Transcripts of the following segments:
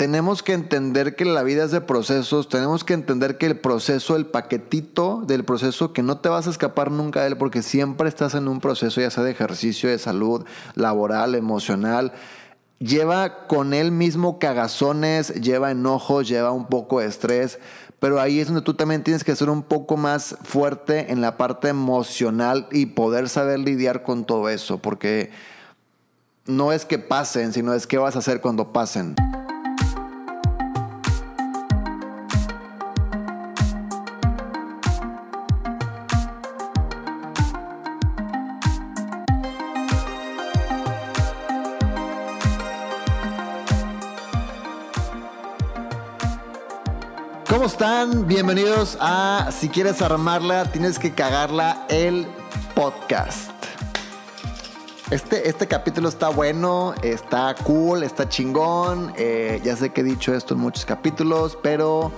tenemos que entender que la vida es de procesos, tenemos que entender que el proceso, el paquetito del proceso, que no te vas a escapar nunca de él porque siempre estás en un proceso, ya sea de ejercicio, de salud, laboral, emocional, lleva con él mismo cagazones, lleva enojos, lleva un poco de estrés, pero ahí es donde tú también tienes que ser un poco más fuerte en la parte emocional y poder saber lidiar con todo eso, porque no es que pasen, sino es qué vas a hacer cuando pasen. Bienvenidos a Si quieres armarla, tienes que cagarla el podcast. Este, este capítulo está bueno, está cool, está chingón. Eh, ya sé que he dicho esto en muchos capítulos, pero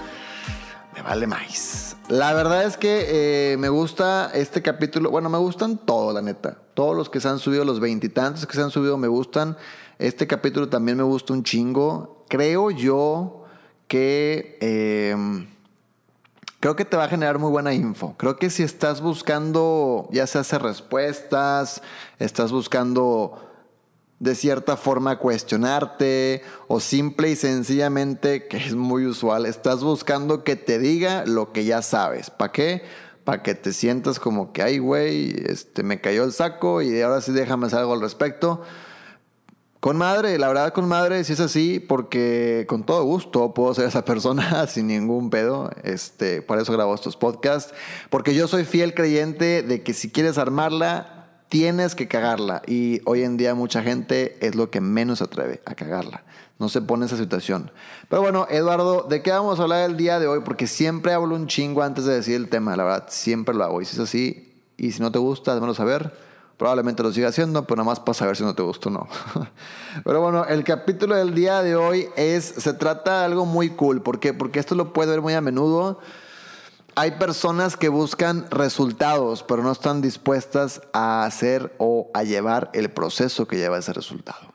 me vale más. La verdad es que eh, me gusta este capítulo. Bueno, me gustan todos, la neta. Todos los que se han subido, los veintitantos que se han subido, me gustan. Este capítulo también me gusta un chingo. Creo yo que em, creo que te va a generar muy buena info. Creo que si estás buscando, ya se hace respuestas, estás buscando de cierta forma cuestionarte o simple y sencillamente, que es muy usual, estás buscando que te diga lo que ya sabes. ¿Para qué? Para que te sientas como que, ay, güey, este, me cayó el saco y ahora sí déjame hacer algo al respecto. Con madre, la verdad con madre si es así, porque con todo gusto puedo ser esa persona sin ningún pedo. Este, por eso grabo estos podcasts, porque yo soy fiel creyente de que si quieres armarla, tienes que cagarla. Y hoy en día mucha gente es lo que menos se atreve a cagarla. No se pone esa situación. Pero bueno, Eduardo, ¿de qué vamos a hablar el día de hoy? Porque siempre hablo un chingo antes de decir el tema, la verdad, siempre lo hago. Y si es así, y si no te gusta, démelo saber Probablemente lo siga haciendo, pero nada más para saber si no te gusta o no. pero bueno, el capítulo del día de hoy es, se trata de algo muy cool. ¿Por qué? Porque esto lo puede ver muy a menudo. Hay personas que buscan resultados, pero no están dispuestas a hacer o a llevar el proceso que lleva ese resultado.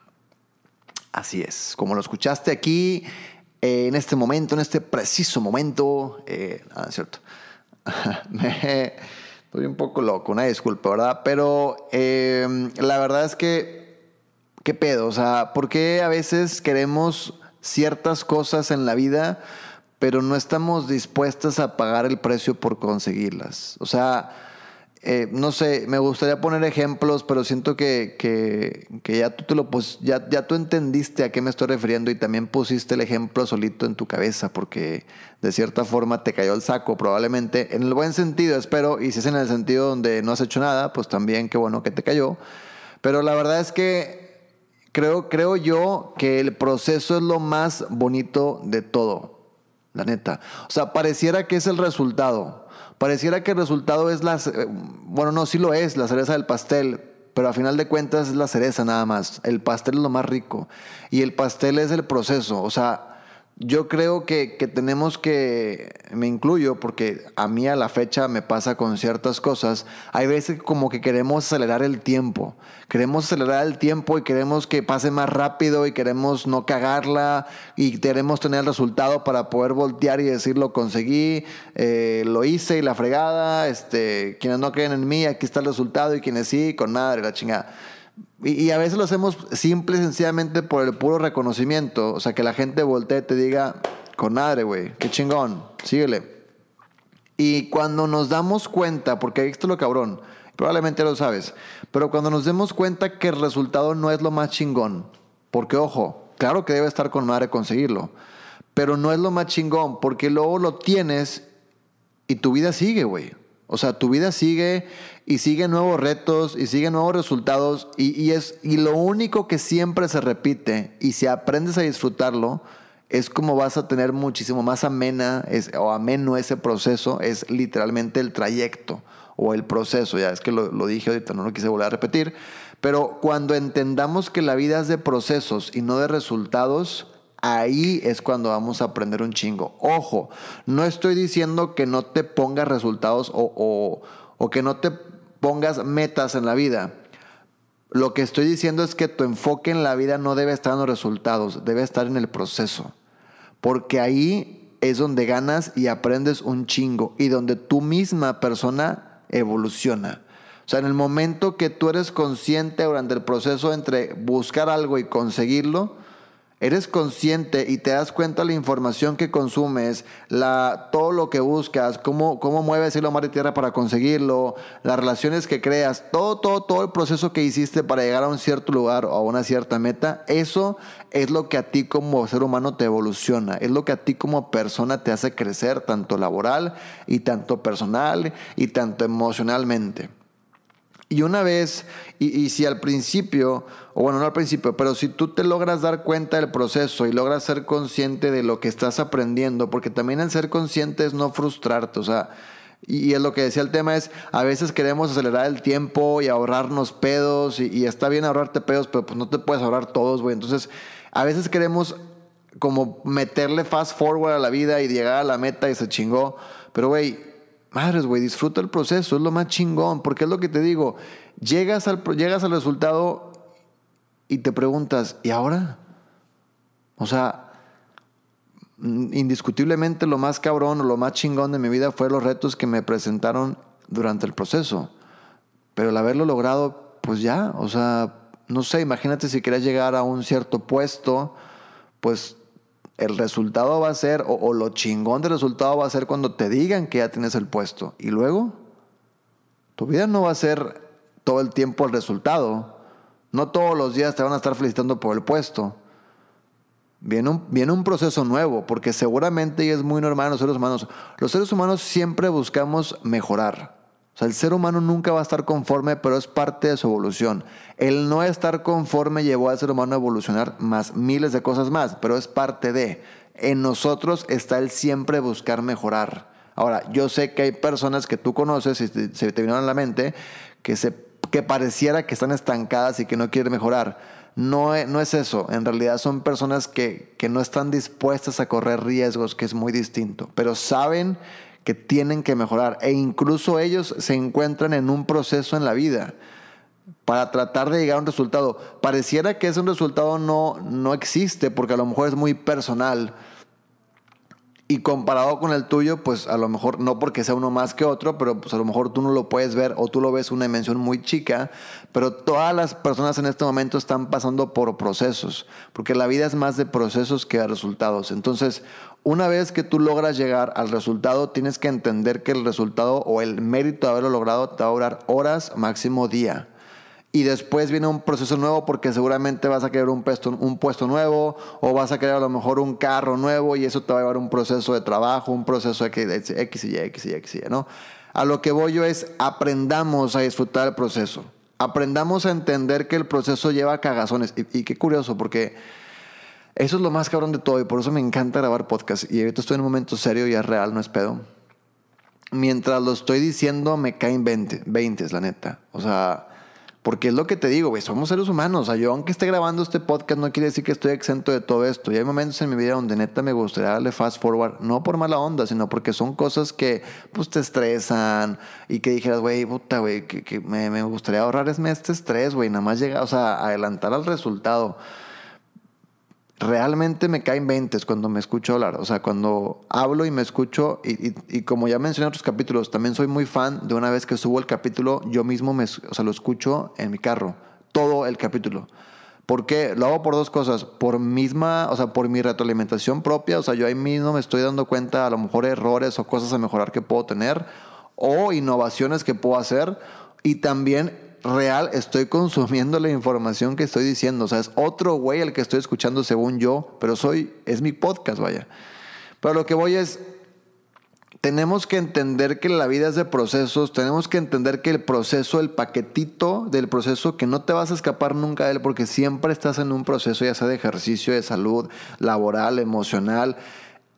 Así es, como lo escuchaste aquí, eh, en este momento, en este preciso momento, eh, ah, es cierto, me, Estoy un poco loco, una disculpa, ¿verdad? Pero em, la verdad es que, ¿qué pedo? O sea, ¿por qué a veces queremos ciertas cosas en la vida, pero no estamos dispuestas a pagar el precio por conseguirlas? O sea, eh, no sé, me gustaría poner ejemplos, pero siento que, ya tú lo pues, ya, ya tú entendiste a qué me estoy refiriendo y también pusiste el ejemplo solito en tu cabeza, porque de cierta forma te cayó el saco, probablemente, en el buen sentido, espero, y si es en el sentido donde no has hecho nada, pues también qué bueno que te cayó. Pero la verdad es que creo, creo yo que el proceso es lo más bonito de todo, la neta. O sea, pareciera que es el resultado Pareciera que el resultado es la, eh, bueno, no, sí lo es, la cereza del pastel, pero a final de cuentas es la cereza nada más. El pastel es lo más rico y el pastel es el proceso, o sea, yo creo que, tenemos que, me incluyo, porque a mí a la fecha me pasa con ciertas cosas, hay veces como que queremos acelerar el tiempo, queremos acelerar el tiempo y queremos que pase más rápido y queremos no cagarla y queremos tener el resultado para poder voltear y decir lo conseguí, eh, lo hice y la fregada, este, quienes no creen en mí, aquí está el resultado y quienes sí, con madre, la chingada. Y, a veces lo hacemos simple y sencillamente por el puro reconocimiento. O sea, que la gente voltee y te diga, con madre, güey, qué chingón, síguele. Y cuando nos damos cuenta, porque esto es lo cabrón, probablemente lo sabes, pero cuando nos demos cuenta que el resultado no es lo más chingón, porque ojo, claro que debe estar con madre conseguirlo, pero no es lo más chingón, porque luego lo tienes y tu vida sigue, güey. O sea, tu vida sigue y sigue nuevos retos y sigue nuevos resultados y, es, y lo único que siempre se repite y si aprendes a disfrutarlo es como vas a tener muchísimo más amena es, o ameno ese proceso, es literalmente el trayecto o el proceso, ya es que lo, lo dije ahorita, no lo quise volver a repetir, pero cuando entendamos que la vida es de procesos y no de resultados, Ahí es cuando vamos a aprender un chingo. Ojo, no estoy diciendo que no te pongas resultados o, que no te pongas metas en la vida. Lo que estoy diciendo es que tu enfoque en la vida no debe estar en los resultados, debe estar en el proceso. porque ahí es donde ganas y aprendes un chingo y donde tu misma persona evoluciona. O sea, en el momento que tú eres consciente durante el proceso entre buscar algo y conseguirlo, eres consciente y te das cuenta de la información que consumes, la, todo lo que buscas, cómo, cómo mueves cielo, mar y tierra para conseguirlo, las relaciones que creas, todo, todo, todo el proceso que hiciste para llegar a un cierto lugar o a una cierta meta, eso es lo que a ti como ser humano te evoluciona, es lo que a ti como persona te hace crecer, tanto laboral y tanto personal y tanto emocionalmente. Y una vez, y, si al principio, o bueno, no al principio, pero si tú te logras dar cuenta del proceso y logras ser consciente de lo que estás aprendiendo, porque también el ser consciente es no frustrarte, o sea, y, es lo que decía el tema es, a veces queremos acelerar el tiempo y ahorrarnos pedos, y, y está bien ahorrarte pedos, pero pues no te puedes ahorrar todos, güey. Entonces, a veces queremos como meterle fast forward a la vida y llegar a la meta y se chingó, pero güey, Madres, güey, disfruta el proceso, es lo más chingón, porque es lo que te digo, llegas al, llegas al resultado y te preguntas, ¿y ahora? O sea, indiscutiblemente lo más cabrón o lo más chingón de mi vida fue los retos que me presentaron durante el proceso. Pero el haberlo logrado, pues ya, o sea, no sé, imagínate si querías llegar a un cierto puesto, pues el resultado va a ser, o, lo chingón del resultado va a ser cuando te digan que ya tienes el puesto. Y luego, tu vida no va a ser todo el tiempo el resultado. No todos los días te van a estar felicitando por el puesto. Viene un, viene un proceso nuevo, porque seguramente, y es muy normal en los seres humanos, los seres humanos siempre buscamos mejorar. O sea, el ser humano nunca va a estar conforme, pero es parte de su evolución. El no estar conforme llevó al ser humano a evolucionar más miles de cosas más, pero es parte de. En nosotros está el siempre buscar mejorar. Ahora, yo sé que hay personas que tú conoces y se te vinieron a la mente que, se, que pareciera que están estancadas y que no quieren mejorar. No, no es eso. En realidad son personas que, que no están dispuestas a correr riesgos, que es muy distinto, pero saben que tienen que mejorar e incluso ellos se encuentran en un proceso en la vida para tratar de llegar a un resultado. Pareciera que ese resultado no, no existe porque a lo mejor es muy personal y comparado con el tuyo, pues a lo mejor no porque sea uno más que otro, pero pues a lo mejor tú no lo puedes ver o tú lo ves una dimensión muy chica, pero todas las personas en este momento están pasando por procesos, porque la vida es más de procesos que de resultados. Entonces, una vez que tú logras llegar al resultado, tienes que entender que el resultado o el mérito de haberlo logrado te va a durar horas, máximo día y después viene un proceso nuevo porque seguramente vas a querer un puesto, un puesto nuevo o vas a querer a lo mejor un carro nuevo y eso te va a llevar un proceso de trabajo, un proceso de X y X y X y ¿no? A lo que voy yo es aprendamos a disfrutar el proceso. Aprendamos a entender que el proceso lleva cagazones. Y, y qué curioso, porque eso es lo más cabrón de todo y por eso me encanta grabar podcast. Y ahorita estoy en un momento serio y es real, no es pedo. Mientras lo estoy diciendo, me caen 20, 20, la neta. O sea, porque es lo que te digo, güey, somos seres humanos. O sea, yo aunque esté grabando este podcast no quiere decir que estoy exento de todo esto. Y hay momentos en mi vida donde neta me gustaría darle fast forward, no por mala onda, sino porque son cosas que pues te estresan y que dijeras, güey, puta, güey, que, me, me, gustaría ahorrarme este estrés, güey, nada más llegar, o sea, adelantar al resultado realmente me caen veintes cuando me escucho hablar. O sea, cuando hablo y me escucho, y, como ya mencioné en otros capítulos, también soy muy fan de una vez que subo el capítulo, yo mismo me, o sea, lo escucho en mi carro, todo el capítulo. ¿Por qué? Lo hago por dos cosas. Por misma, o sea, por mi retroalimentación propia. O sea, yo ahí mismo me estoy dando cuenta a lo mejor errores o cosas a mejorar que puedo tener. O innovaciones que puedo hacer. Y también real estoy consumiendo la información que estoy diciendo. O sea, es otro güey el que estoy escuchando según yo, pero soy, es mi podcast, vaya. Pero lo que voy es, tenemos que entender que la vida es de procesos, tenemos que entender que el proceso, el paquetito del proceso, que no te vas a escapar nunca de él porque siempre estás en un proceso, ya sea de ejercicio, de salud, laboral, emocional.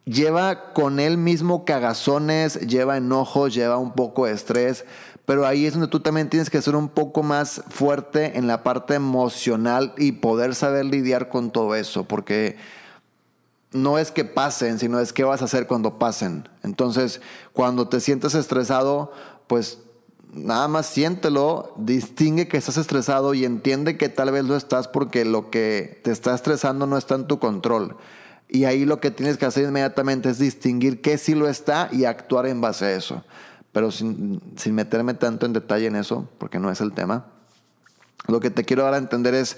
Lleva con él mismo cagazones, lleva enojos, lleva un poco de estrés, pero ahí es donde tú también tienes que ser un poco más fuerte en la parte emocional y poder saber lidiar con todo eso, porque no es que pasen, sino es qué vas a hacer cuando pasen. Entonces, cuando te sientes estresado, pues nada más siéntelo, distingue que estás estresado y entiende que tal vez lo estás porque lo que te está estresando no está en tu control. Y ahí lo que tienes que hacer inmediatamente es distinguir qué sí lo está y actuar en base a eso. Pero sin, sin meterme tanto en detalle en eso, porque no es el tema. Lo que te quiero dar a entender es,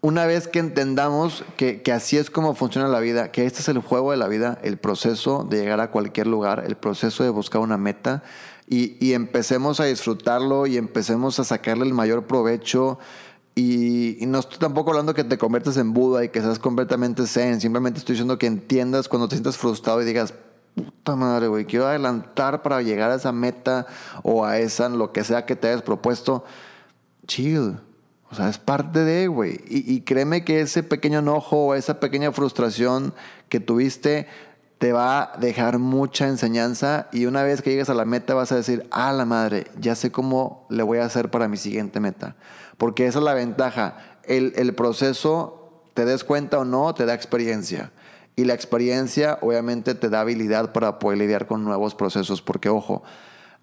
una vez que entendamos que, que, así es como funciona la vida, que este es el juego de la vida, el proceso de llegar a cualquier lugar, el proceso de buscar una meta, y, y empecemos a disfrutarlo y empecemos a sacarle el mayor provecho. Y, y, no estoy tampoco hablando que te conviertas en Buda y que seas completamente zen, simplemente estoy diciendo que entiendas cuando te sientas frustrado y digas, puta madre, güey, quiero adelantar para llegar a esa meta o a esa, lo que sea que te hayas propuesto, chill o sea, es parte de, güey. Y, y, créeme que ese pequeño enojo o esa pequeña frustración que tuviste te va a dejar mucha enseñanza y una vez que llegues a la meta vas a decir, ah, la madre, ya sé cómo le voy a hacer para mi siguiente meta. Porque esa es la ventaja. El, el proceso, te des cuenta o no, te da experiencia. Y la experiencia obviamente te da habilidad para poder lidiar con nuevos procesos. Porque, ojo,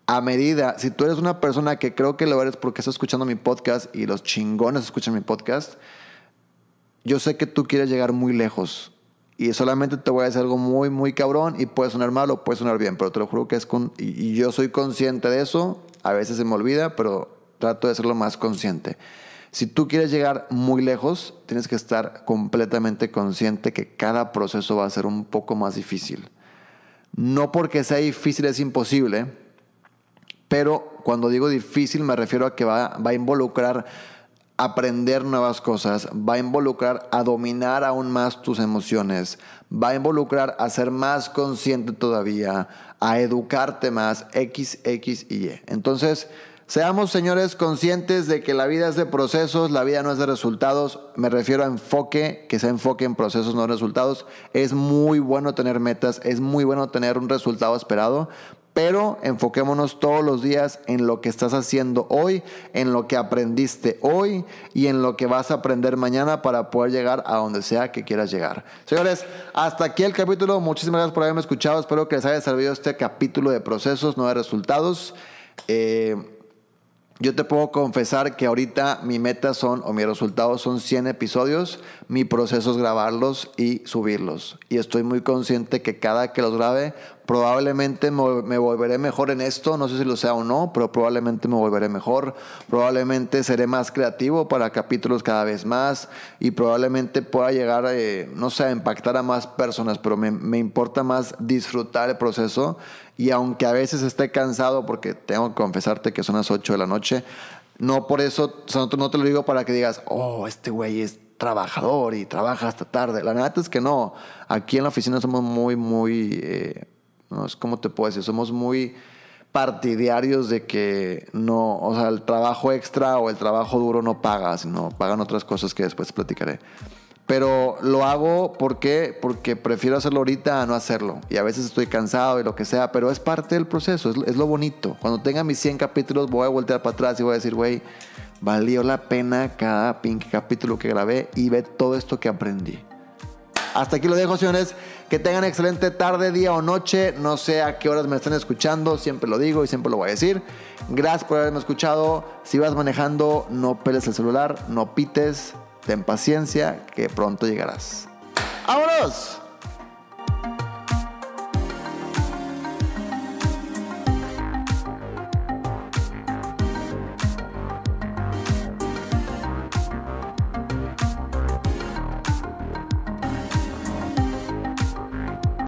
a medida, si tú eres una persona que creo que lo eres porque estás escuchando mi podcast y los chingones escuchan mi podcast, yo sé que tú quieres llegar muy lejos. Y solamente te voy a decir algo muy, muy cabrón y puede sonar mal o puede sonar bien, pero te lo juro que es con... Y, yo soy consciente de eso, a veces se me olvida, pero trato de lo más consciente. Si tú quieres llegar muy lejos, tienes que estar completamente consciente que cada proceso va a ser un poco más difícil. No porque sea difícil es imposible, pero cuando digo difícil me refiero a que va, va a involucrar aprender nuevas cosas, va a involucrar a dominar aún más tus emociones, va a involucrar a ser más consciente todavía, a educarte más, X, X y Y. Entonces, seamos señores conscientes de que la vida es de procesos, la vida no es de resultados, me refiero a enfoque, que se enfoque en procesos, no en resultados. Es muy bueno tener metas, es muy bueno tener un resultado esperado, pero enfoquémonos todos los días en lo que estás haciendo hoy, en lo que aprendiste hoy y en lo que vas a aprender mañana para poder llegar a donde sea que quieras llegar. Señores, hasta aquí el capítulo. Muchísimas gracias por haberme escuchado. Espero que les haya servido este capítulo de procesos, no de resultados. Eh, yo te puedo confesar que ahorita mi meta son, o mis resultados son 100 episodios, mi proceso es grabarlos y subirlos. Y estoy muy consciente que cada que los grabe Probablemente me volveré mejor en esto, no sé si lo sea o no, pero probablemente me volveré mejor. Probablemente seré más creativo para capítulos cada vez más y probablemente pueda llegar, eh, no sé, a impactar a más personas, pero me, me importa más disfrutar el proceso y aunque a veces esté cansado, porque tengo que confesarte que son las 8 de la noche, no por eso, no te lo digo para que digas, oh, este güey es trabajador y trabaja hasta tarde. La neta es que no. Aquí en la oficina somos muy, muy... Eh, ¿no? Es como te puedo decir, somos muy partidarios de que no, o sea, el trabajo extra o el trabajo duro no paga, sino pagan otras cosas que después platicaré. Pero lo hago porque, porque prefiero hacerlo ahorita a no hacerlo. Y a veces estoy cansado y lo que sea, pero es parte del proceso, es, es lo bonito. Cuando tenga mis 100 capítulos voy a voltear para atrás y voy a decir, güey, valió la pena cada pink capítulo que grabé y ve todo esto que aprendí. Hasta aquí lo dejo, señores. Que tengan excelente tarde, día o noche. No sé a qué horas me están escuchando. Siempre lo digo y siempre lo voy a decir. Gracias por haberme escuchado. Si vas manejando, no peles el celular, no pites. Ten paciencia, que pronto llegarás. ¡Vámonos!